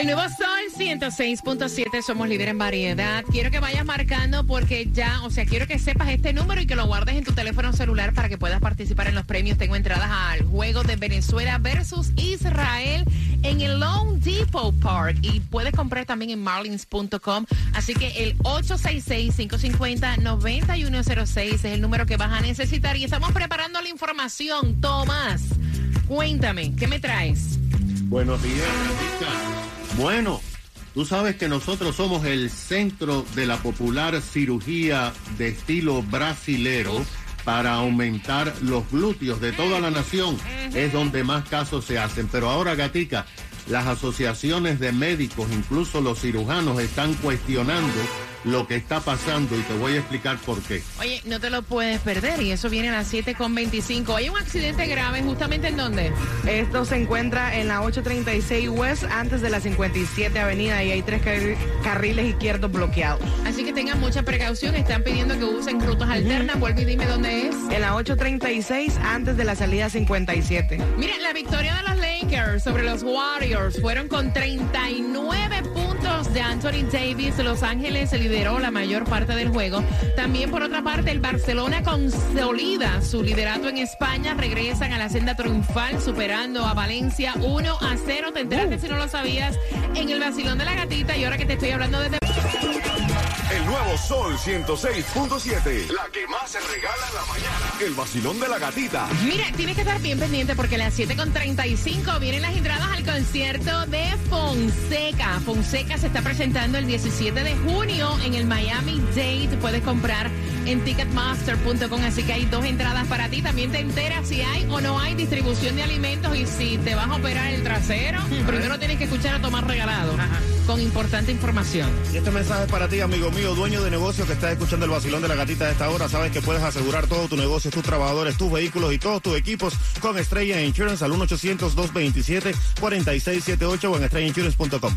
El nuevo Sol 106.7, somos líderes en variedad. Quiero que vayas marcando porque ya, o sea, quiero que sepas este número y que lo guardes en tu teléfono celular para que puedas participar en los premios. Tengo entradas al juego de Venezuela versus Israel en el Lone Depot Park y puedes comprar también en marlins.com. Así que el 866-550-9106 es el número que vas a necesitar y estamos preparando la información. Tomás, cuéntame, ¿qué me traes? Buenos días, Bueno, tú sabes que nosotros somos el centro de la popular cirugía de estilo brasilero para aumentar los glúteos de toda la nación. Es donde más casos se hacen. Pero ahora, Gatica, las asociaciones de médicos, incluso los cirujanos, están cuestionando lo que está pasando y te voy a explicar por qué. Oye, no te lo puedes perder y eso viene a las 7.25. Hay un accidente grave justamente en dónde? Esto se encuentra en la 836 West antes de la 57 Avenida y hay tres carriles izquierdos bloqueados. Así que tengan mucha precaución, están pidiendo que usen rutas alternas. Vuelve y dime dónde es. En la 836 antes de la salida 57. Miren, la victoria de los Lakers sobre los Warriors fueron con 39 puntos de Anthony Davis. Los Ángeles el lideró la mayor parte del juego. También, por otra parte, el Barcelona consolida su liderato en España. Regresan a la senda triunfal, superando a Valencia 1 a 0. Te enteraste si no lo sabías en el vacilón de la gatita. Y ahora que te estoy hablando desde. El nuevo Sol 106.7. La que más se regala en la mañana. El vacilón de la gatita. Mira, tienes que estar bien pendiente porque a las 7.35 vienen las entradas al concierto de Fonseca. Fonseca se está presentando el 17 de junio en el Miami Date. Puedes comprar en ticketmaster.com. Así que hay dos entradas para ti. También te enteras si hay o no hay distribución de alimentos y si te vas a operar el trasero. Primero tienes que escuchar a Tomás Regalado con importante información. Y este mensaje es para ti, amigo mío, dueño de negocio que estás escuchando el vacilón de la gatita de esta hora. Sabes que puedes asegurar todo tu negocio, tus trabajadores, tus vehículos y todos tus equipos con Estrella Insurance al 1-800-227-4678 o en estrellainsurance.com.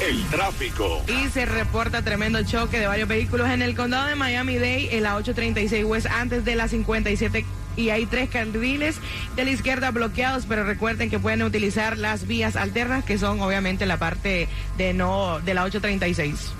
El tráfico. Y se reporta tremendo choque de varios vehículos en el condado de Miami-Dade en la 836 West antes de la 57 y hay tres carriles de la izquierda bloqueados, pero recuerden que pueden utilizar las vías alternas que son obviamente la parte de no de la 836.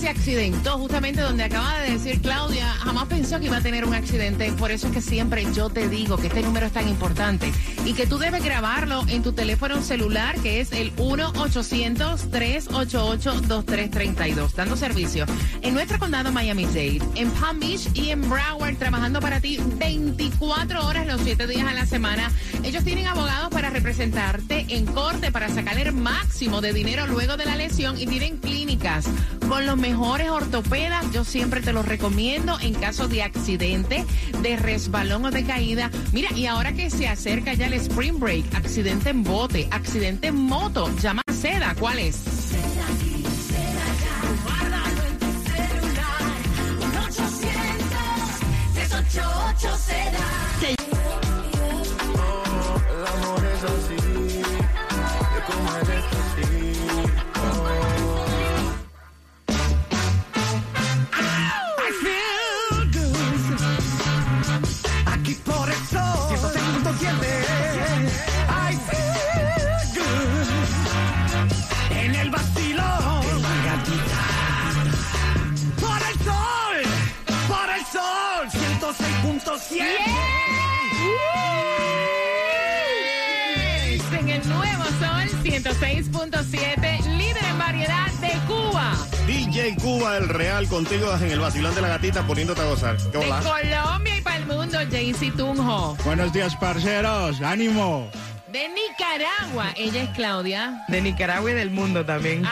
Se accidentó justamente donde acaba de decir Claudia, jamás pensó que iba a tener un accidente. Por eso es que siempre yo te digo que este número es tan importante y que tú debes grabarlo en tu teléfono celular, que es el 1-800-388-2332, dando servicio en nuestro condado Miami-Dade, en Palm Beach y en Broward, trabajando para ti 24 horas los 7 días a la semana. Ellos tienen abogados para representarte en corte, para sacar el máximo de dinero luego de la lesión y tienen clínicas con los mejores ortopedas. Yo siempre te los recomiendo en caso de accidente, de resbalón o de caída. Mira, y ahora que se acerca ya el Spring Break, accidente en bote, accidente en moto, llama Seda. ¿Cuál es? El nuevo Sol 106.7, líder en variedad de Cuba. DJ Cuba, el Real, contigo en el vacilón de la gatita poniéndote a gozar. ¿Qué de Colombia y para el mundo, Jaycee Tunjo. Buenos días, parceros. ¡Ánimo! De Nicaragua, ella es Claudia. De Nicaragua y del mundo también.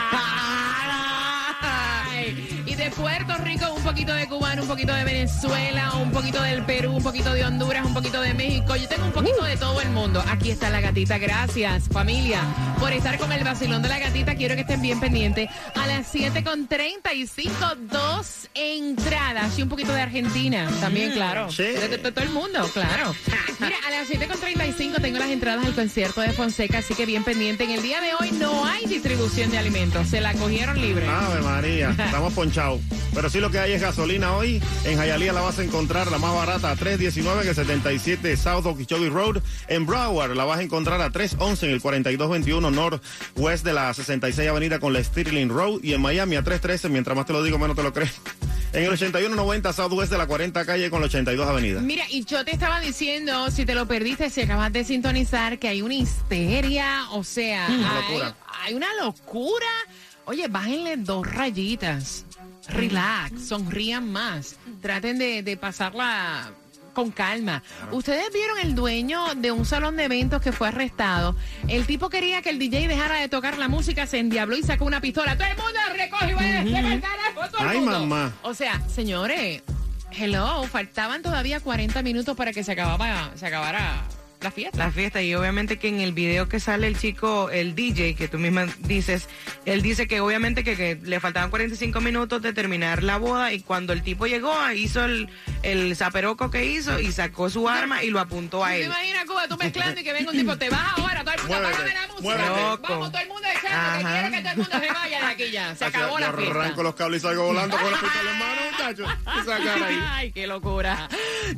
y de Puerto Rico, poquito de cubano, un poquito de Venezuela, un poquito del Perú, un poquito de Honduras, un poquito de México. Yo tengo un poquito de todo el mundo. Aquí está la gatita. Gracias, familia, por estar con el vacilón de la gatita. Quiero que estén bien pendientes. A las 7 con 35, dos entradas y un poquito de Argentina. También, claro. sí. De, de- de todo el mundo, claro. Mira, a las 7 con 35 tengo las entradas al concierto de Fonseca, así que bien pendiente. En el día de hoy no hay distribución de alimentos. Se la cogieron libre. Ave María, estamos ponchados. Pero sí lo que hay es gasolina hoy. En Hialeah la vas a encontrar la más barata a 3.19 en el 77 South Okeechobee Road. En Broward la vas a encontrar a 3.11 en el 4221 Northwest de la 66 Avenida con la Stirling Road. Y en Miami a 3.13, mientras más te lo digo, menos te lo crees. En el 8190 Southwest de la 40 calle con la 82 Avenida. Mira, y yo te estaba diciendo, si te lo perdiste, si acabas de sintonizar, que hay una histeria, o sea, Una hay, locura. hay una locura. Oye, bájenle dos rayitas. Relax, sonrían más. Traten de, de pasarla con calma. Ustedes vieron el dueño de un salón de eventos que fue arrestado. El tipo quería que el DJ dejara de tocar la música, se endiabló y sacó una pistola. Todo el mundo recoge y vaya, carajo, todo el Ay, mundo. mamá. O sea, señores, hello, faltaban todavía 40 minutos para que se acababa, se acabara la fiesta. la fiesta y obviamente que en el video que sale el chico, el DJ, que tú misma dices, él dice que obviamente que, que le faltaban 45 minutos de terminar la boda y cuando el tipo llegó hizo el, el zaperoco que hizo y sacó su arma y lo apuntó a ¿Te él. imaginas, Cuba, tú mezclando y que venga un tipo, te vas ahora, todo el mundo, Muévete, la música. muévete. Vamos, todo el mundo echando, que Ajá. quiero que todo el mundo se vaya de aquí ya. Se acabó la arranco fiesta. los cables y salgo volando con pistola en mano, muchachos. Ay, qué locura.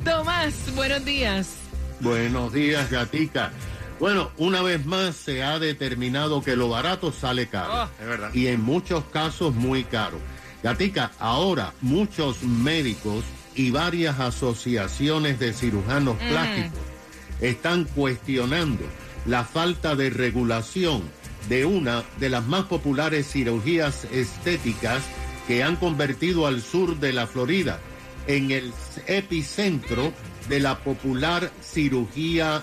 Tomás, buenos días. Buenos días, gatica. Bueno, una vez más se ha determinado que lo barato sale caro. Oh, es verdad. Y en muchos casos muy caro. Gatica, ahora muchos médicos y varias asociaciones de cirujanos plásticos están cuestionando la falta de regulación de una de las más populares cirugías estéticas que han convertido al sur de la Florida en el epicentro de la popular cirugía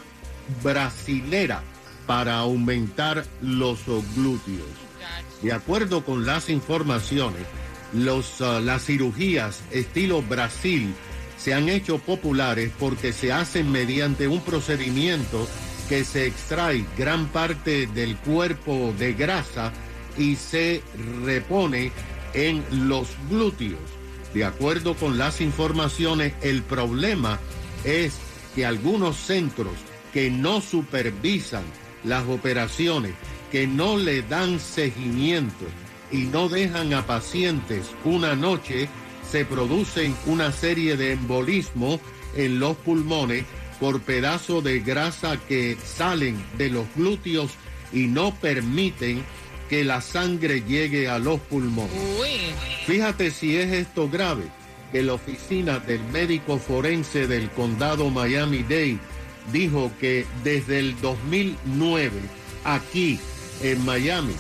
brasilera para aumentar los glúteos. De acuerdo con las informaciones, los, ah, las cirugías estilo Brasil se han hecho populares porque se hacen mediante un procedimiento que se extrae gran parte del cuerpo de grasa y se repone en los glúteos. De acuerdo con las informaciones, el problema es que algunos centros que no supervisan las operaciones, que no le dan seguimiento y no dejan a pacientes una noche, se producen una serie de embolismos en los pulmones por pedazos de grasa que salen de los glúteos y no permiten que la sangre llegue a los pulmones. Uy. Fíjate si es esto grave, que la oficina del médico forense del condado Miami-Dade dijo que desde el 2009 aquí en Miami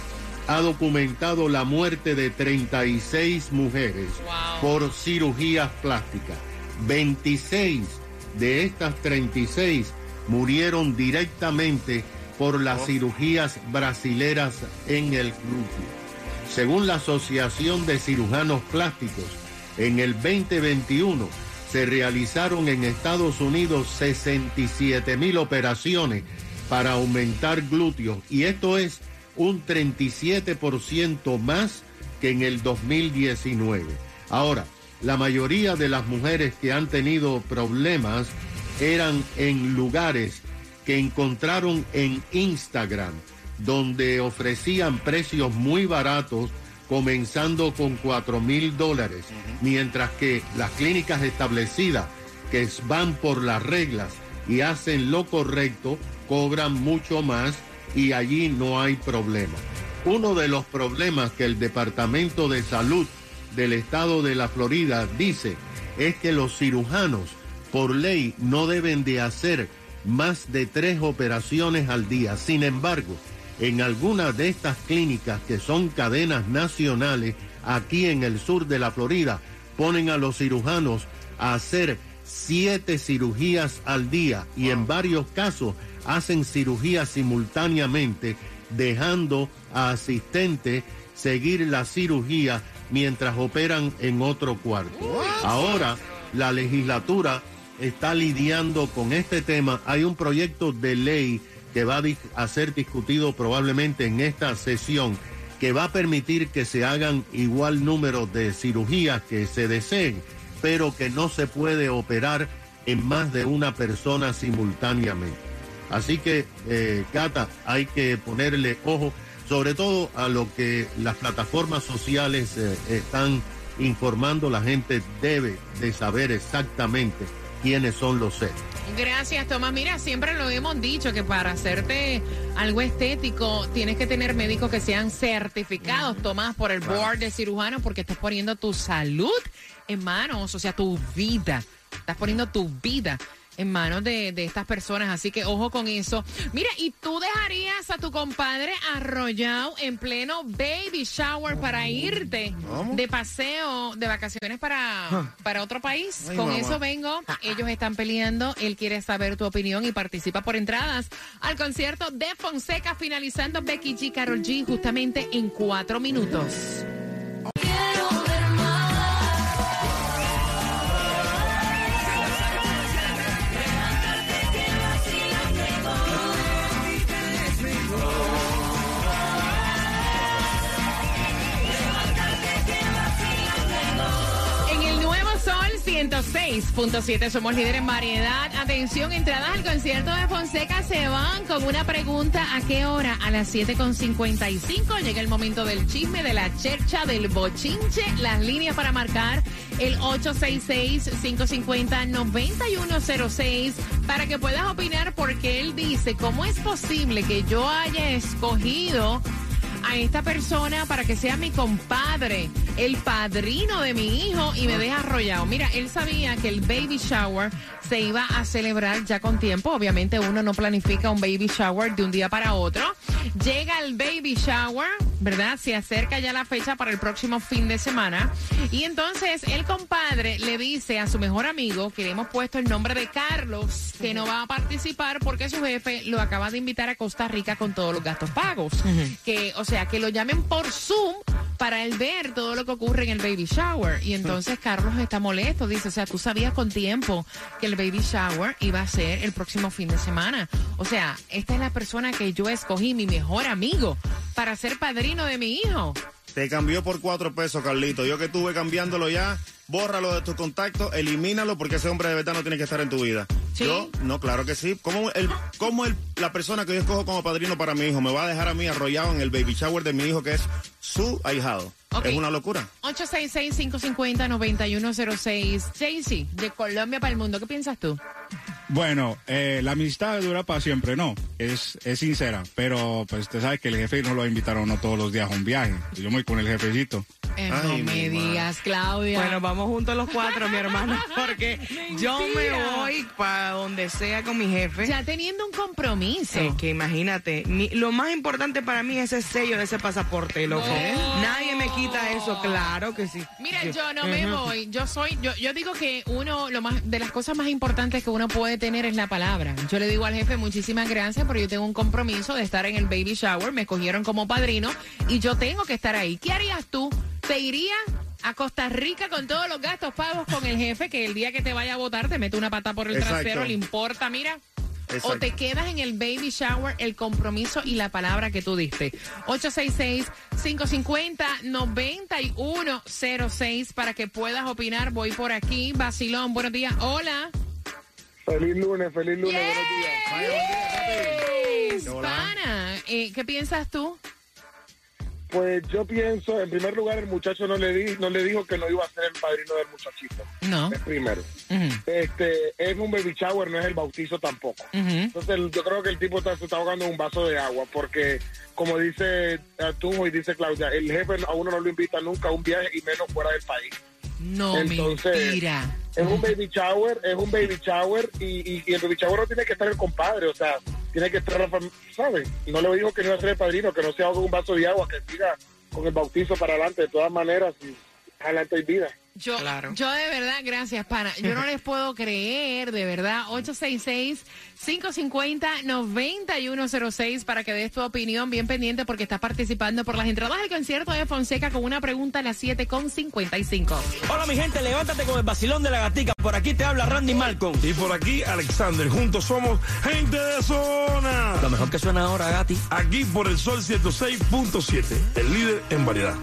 ha documentado la muerte de 36 mujeres Wow. por cirugías plásticas. 26 de estas 36 murieron directamente por las cirugías brasileras en el glúteo. Según la Asociación de Cirujanos Plásticos, en el 2021 se realizaron en Estados Unidos 67 mil operaciones para aumentar glúteos y esto es un 37% más que en el 2019. Ahora, la mayoría de las mujeres que han tenido problemas eran en lugares que encontraron en Instagram, donde ofrecían precios muy baratos, comenzando con 4 mil dólares, mientras que las clínicas establecidas que van por las reglas y hacen lo correcto, cobran mucho más y allí no hay problema. Uno de los problemas que el Departamento de Salud del estado de la Florida dice es que los cirujanos por ley no deben de hacer más de tres operaciones al día. Sin embargo, en algunas de estas clínicas que son cadenas nacionales aquí en el sur de la Florida, ponen a los cirujanos a hacer siete cirugías al día y en varios casos hacen cirugías simultáneamente, dejando a asistente seguir la cirugía mientras operan en otro cuarto. Ahora la legislatura está lidiando con este tema. Hay un proyecto de ley que va a ser discutido probablemente en esta sesión que va a permitir que se hagan igual número de cirugías que se deseen, pero que no se puede operar en más de una persona simultáneamente. Así que, eh, Cata, hay que ponerle ojo, sobre todo a lo que las plataformas sociales eh, están informando. La gente debe de saber exactamente quiénes son los seres. Gracias, Tomás. Mira, siempre lo hemos dicho que para hacerte algo estético tienes que tener médicos que sean certificados, Tomás, por el board de cirujanos, porque estás poniendo tu salud en manos, o sea, tu vida. Estás poniendo tu vida en manos de, estas personas, así que ojo con eso. Mira, ¿y tú dejarías a tu compadre arrollado en pleno baby shower para irte de paseo, de vacaciones para, para otro país? con eso vengo, ellos están peleando, él quiere saber tu opinión y participa por entradas al concierto de Fonseca finalizando Becky G, Carol G, justamente en cuatro minutos. 106.7 somos líderes en variedad. Atención, entradas al concierto de Fonseca se van con una pregunta. ¿A qué hora? A las 7.55 llega el momento del chisme, de la chercha, del bochinche. Las líneas para marcar el 866-550-9106 para que puedas opinar porque él dice, ¿cómo es posible que yo haya escogido a esta persona para que sea mi compadre, el padrino de mi hijo y me deja arrollado. Mira, él sabía que el baby shower se iba a celebrar ya con tiempo. Obviamente uno no planifica un baby shower de un día para otro. Llega el baby shower, ¿verdad? Se acerca ya la fecha para el próximo fin de semana. Y entonces el compadre le dice a su mejor amigo, que le hemos puesto el nombre de Carlos, que no va a participar porque su jefe lo acaba de invitar a Costa Rica con todos los gastos pagos. Que, o sea, que lo llamen por Zoom para él ver todo lo que ocurre en el baby shower. Y entonces Carlos está molesto, dice, o sea, tú sabías con tiempo que el baby shower iba a ser el próximo fin de semana. O sea, esta es la persona que yo escogí, mi mejor amigo, para ser padrino de mi hijo. Te cambió por cuatro pesos, Carlito. Yo que estuve cambiándolo ya, bórralo de tus contactos, elimínalo porque ese hombre de verdad no tiene que estar en tu vida. ¿Sí? Yo, no, claro que sí. ¿Cómo, el, cómo el, la persona que yo escojo como padrino para mi hijo me va a dejar a mí arrollado en el baby shower de mi hijo que es su ahijado? Ok. Es una locura. 866-550-9106. Jaycee, de Colombia para el mundo, ¿qué piensas tú? Bueno, eh, la amistad dura para siempre, no. Es, es sincera. Pero pues usted sabe que el jefe no lo va a invitar a uno todos los días a un viaje. Yo me voy con el jefecito. Eh, Ay, no me digas, Claudia. Bueno, vamos juntos los cuatro, mi hermano, porque yo me voy para donde sea con mi jefe. ya teniendo un compromiso. Es que imagínate, mi- lo más importante para mí es ese sello de ese pasaporte, loco. No. Nadie me quita eso, claro que sí. Mira, yo no me voy. Yo soy, yo, yo digo que uno, lo más, de las cosas más importantes que uno puede tener es la palabra. Yo le digo al jefe muchísimas gracias, pero yo tengo un compromiso de estar en el baby shower. Me escogieron como padrino y yo tengo que estar ahí. ¿Qué harías tú? ¿Te irías a Costa Rica con todos los gastos pagos con el jefe que el día que te vaya a votar te mete una pata por el Exacto. trasero, le importa, mira? O te quedas en el baby shower, el compromiso y la palabra que tú diste. 866-550-9106 para que puedas opinar. Voy por aquí. Basilón, buenos días. Hola. Feliz lunes, feliz lunes, buenos días. Yes, Pana, eh, ¿qué piensas tú? Pues yo pienso, en primer lugar, el muchacho no le, di, no le dijo que no iba a ser el padrino del muchachito. No. Es primero. Este, es un baby shower, no es el bautizo tampoco. Entonces, el- yo creo que el tipo está, se está ahogando en un vaso de agua, porque, como dice tú y dice Claudia, el jefe a uno no lo invita nunca a un viaje y menos fuera del país. No, Entonces, mentira. Es un baby shower, es un baby shower y, y, y el baby shower no tiene que estar el compadre, o sea, tiene que estar la familia, ¿sabes? No le dijo que no iba a ser el padrino, que no se en un vaso de agua, que siga con el bautizo para adelante. De todas maneras, si Ojalá estoy vida. Yo, Claro. yo de verdad, gracias, pana. Yo no les puedo creer, de verdad. 866-550-9106 para que des tu opinión bien pendiente porque estás participando por las entradas del concierto de Fonseca con una pregunta a las 7.55. Hola mi gente, levántate con el vacilón de la gatica. Por aquí te habla Randy Malcolm. Y por aquí, Alexander. Juntos somos gente de zona. Lo mejor que suena ahora, Gati. Aquí por el Sol 106.7, el líder en variedad.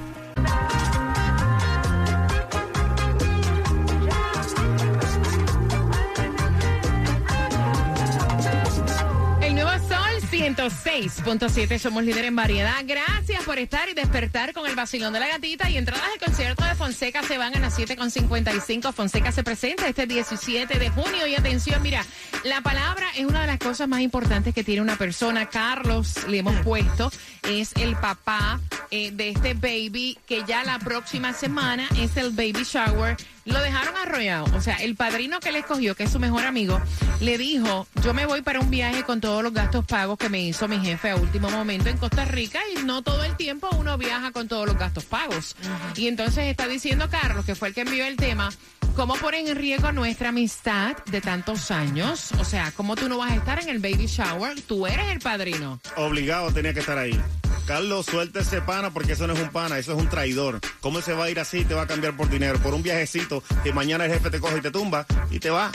106.7, somos líder en variedad. Gracias por estar y despertar con el vacilón de la gatita. Y entradas al concierto de Fonseca se van a las 7.55. Fonseca se presenta este 17 de junio. Y atención, mira, la palabra es una de las cosas más importantes que tiene una persona. Carlos, le hemos puesto, es el papá eh, de este baby que ya la próxima semana es el baby shower. Lo dejaron arrollado. O sea, el padrino que le escogió, que es su mejor amigo, le dijo, yo me voy para un viaje con todos los gastos pagos me hizo mi jefe a último momento en Costa Rica y no todo el tiempo uno viaja con todos los gastos pagos. Y entonces está diciendo Carlos, que fue el que envió el tema, ¿cómo ponen en riesgo nuestra amistad de tantos años? O sea, ¿cómo tú no vas a estar en el baby shower? Tú eres el padrino. Obligado tenía que estar ahí. Carlos, suelta ese pana porque eso no es un pana, eso es un traidor. ¿Cómo él se va a ir así y te va a cambiar por dinero? Por un viajecito que mañana el jefe te coge y te tumba y te va.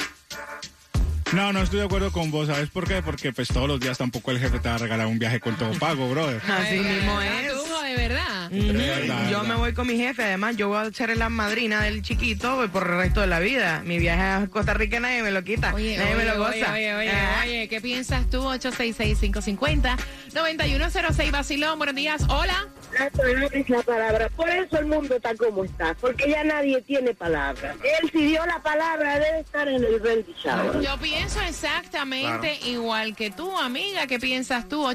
No, no estoy de acuerdo con vos. ¿Sabes por qué? Porque pues todos los días tampoco el jefe te va a regalar un viaje con todo pago, brother. Así mismo es. De verdad. Yo verdad. me voy con mi jefe, además yo voy a ser la madrina del chiquito por el resto de la vida. Mi viaje a Costa Rica nadie me lo quita, Oye, nadie me oye, lo goza. oye, oye, oye, Ah. oye, ¿qué piensas tú? 866-550-9106 Basilón, buenos días. Hola. La palabra es la palabra. Por eso el mundo está como está. Porque ya nadie tiene palabra. Él si dio la palabra debe estar en el shower. Yo pienso exactamente igual que tú, amiga. ¿Qué piensas tú?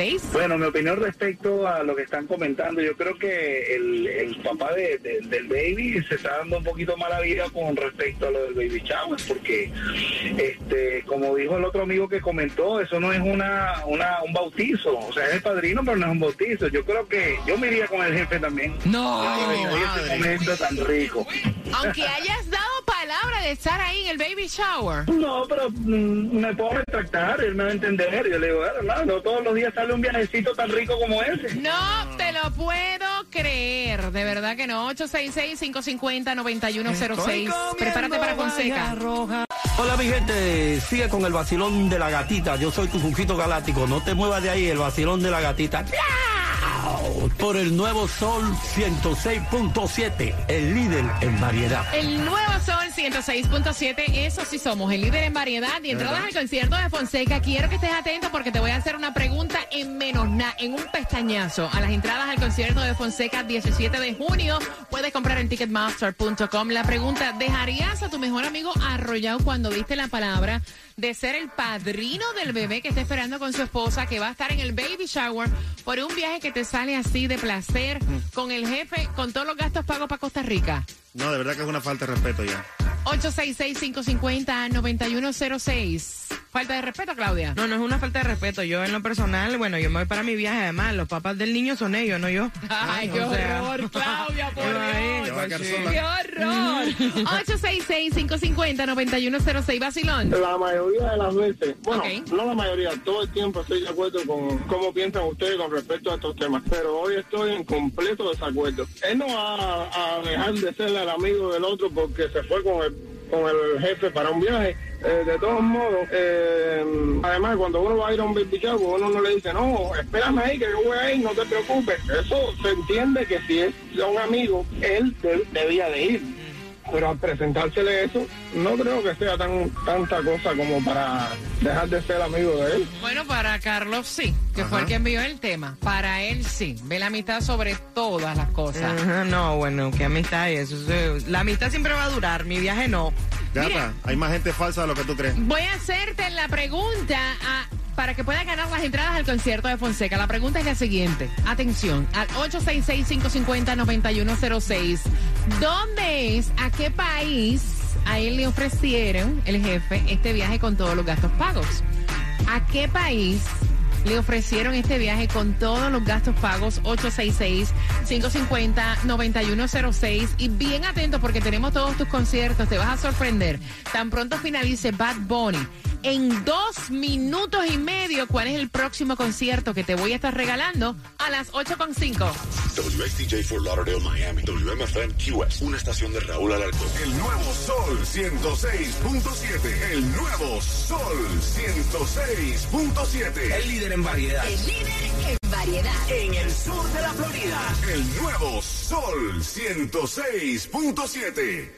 866-550-9106. Bueno, mi opinión respecto a lo que están comentando, yo creo que el, el papá de- de- del baby se está dando un poquito mala vida con respecto a lo del baby shower, porque, este, como dijo el otro amigo que comentó, eso no es una, una un bautizo, o sea, es el padrino, pero no es un bautizo. Yo creo que yo me iría con el jefe también. No. Tan rico. Aunque hayas dado palabra de estar ahí en el baby shower. No, pero mm, me puedo retractar, él me va a entender. Yo le digo, "Bueno, hermano, no todos los días sale un viajecito tan rico como ese. No te lo puedo creer. De verdad que no. 866-550-9106. Prepárate para Fonseca. Hola mi gente, sigue con el vacilón de la gatita. Yo soy tu Junquito Galáctico. No te muevas de ahí, el vacilón de la gatita. ¡Miau! Por el nuevo Sol 106.7, el líder en variedad. El nuevo Sol 106.7, eso sí somos, el líder en variedad y entradas al concierto de Fonseca. Quiero que estés atento porque te voy a hacer una pregunta en menos nada, en un pestañazo. A las entradas al concierto de Fonseca 17 de junio, puedes comprar en ticketmaster.com. La pregunta, ¿dejarías a tu mejor amigo arrollado cuando diste la palabra de ser el padrino del bebé que está esperando con su esposa, que va a estar en el baby shower por un viaje que te sale así de placer con el jefe, con todos los gastos pagos para Costa Rica? No, de verdad que es una falta de respeto ya. 866-550-9106. Falta de respeto, Claudia. No, no es una falta de respeto. Yo en lo personal, bueno, yo me voy para mi viaje. Además, los papás del niño son ellos, no yo. Ay, qué horror, Claudia, por Ay, Dios. ¡Qué horror! 866-550-9106, Basilón. La mayoría de las veces, bueno, no la mayoría, todo el tiempo estoy de acuerdo con cómo piensan ustedes con respecto a estos temas, pero hoy estoy en completo desacuerdo. Él no va a, dejar de ser el amigo del otro porque se fue con el, con el jefe para un viaje. Eh, de todos modos, eh, además, cuando uno va a ir a un baby shower, uno no le dice, no, espérame ahí que yo voy a ir, no te preocupes. Eso se entiende que si es un amigo, él de- debía de ir pero al presentársele eso, no creo que sea tan tanta cosa como para dejar de ser amigo de él. Bueno, para Carlos sí, que fue el que envió el tema. Para él sí. Ve la amistad sobre todas las cosas. Ajá, no, bueno, qué amistad es eso. es- La amistad siempre va a durar, mi viaje no. Gata, Mira. hay más gente falsa de lo que tú crees. Voy a hacerte la pregunta a- para que puedas ganar las entradas al concierto de Fonseca. La pregunta es la siguiente. Atención, al 866-550-9106. ¿Dónde es, a qué país a él le ofrecieron, el jefe, este viaje con todos los gastos pagos? ¿A qué país le ofrecieron este viaje con todos los gastos pagos 866-550-9106 y bien atento porque tenemos todos tus conciertos, te vas a sorprender. Tan pronto finalice Bad Bunny. En dos minutos y medio, ¿cuál es el próximo concierto que te voy a estar regalando? A las 8.5. WXTJ for Lauderdale, Miami. WMFM QS. Una estación de Raúl Alarcón. El nuevo Sol 106.7. El nuevo Sol 106.7. El líder en variedad. El líder en variedad. En el sur de la Florida. El nuevo Sol 106.7.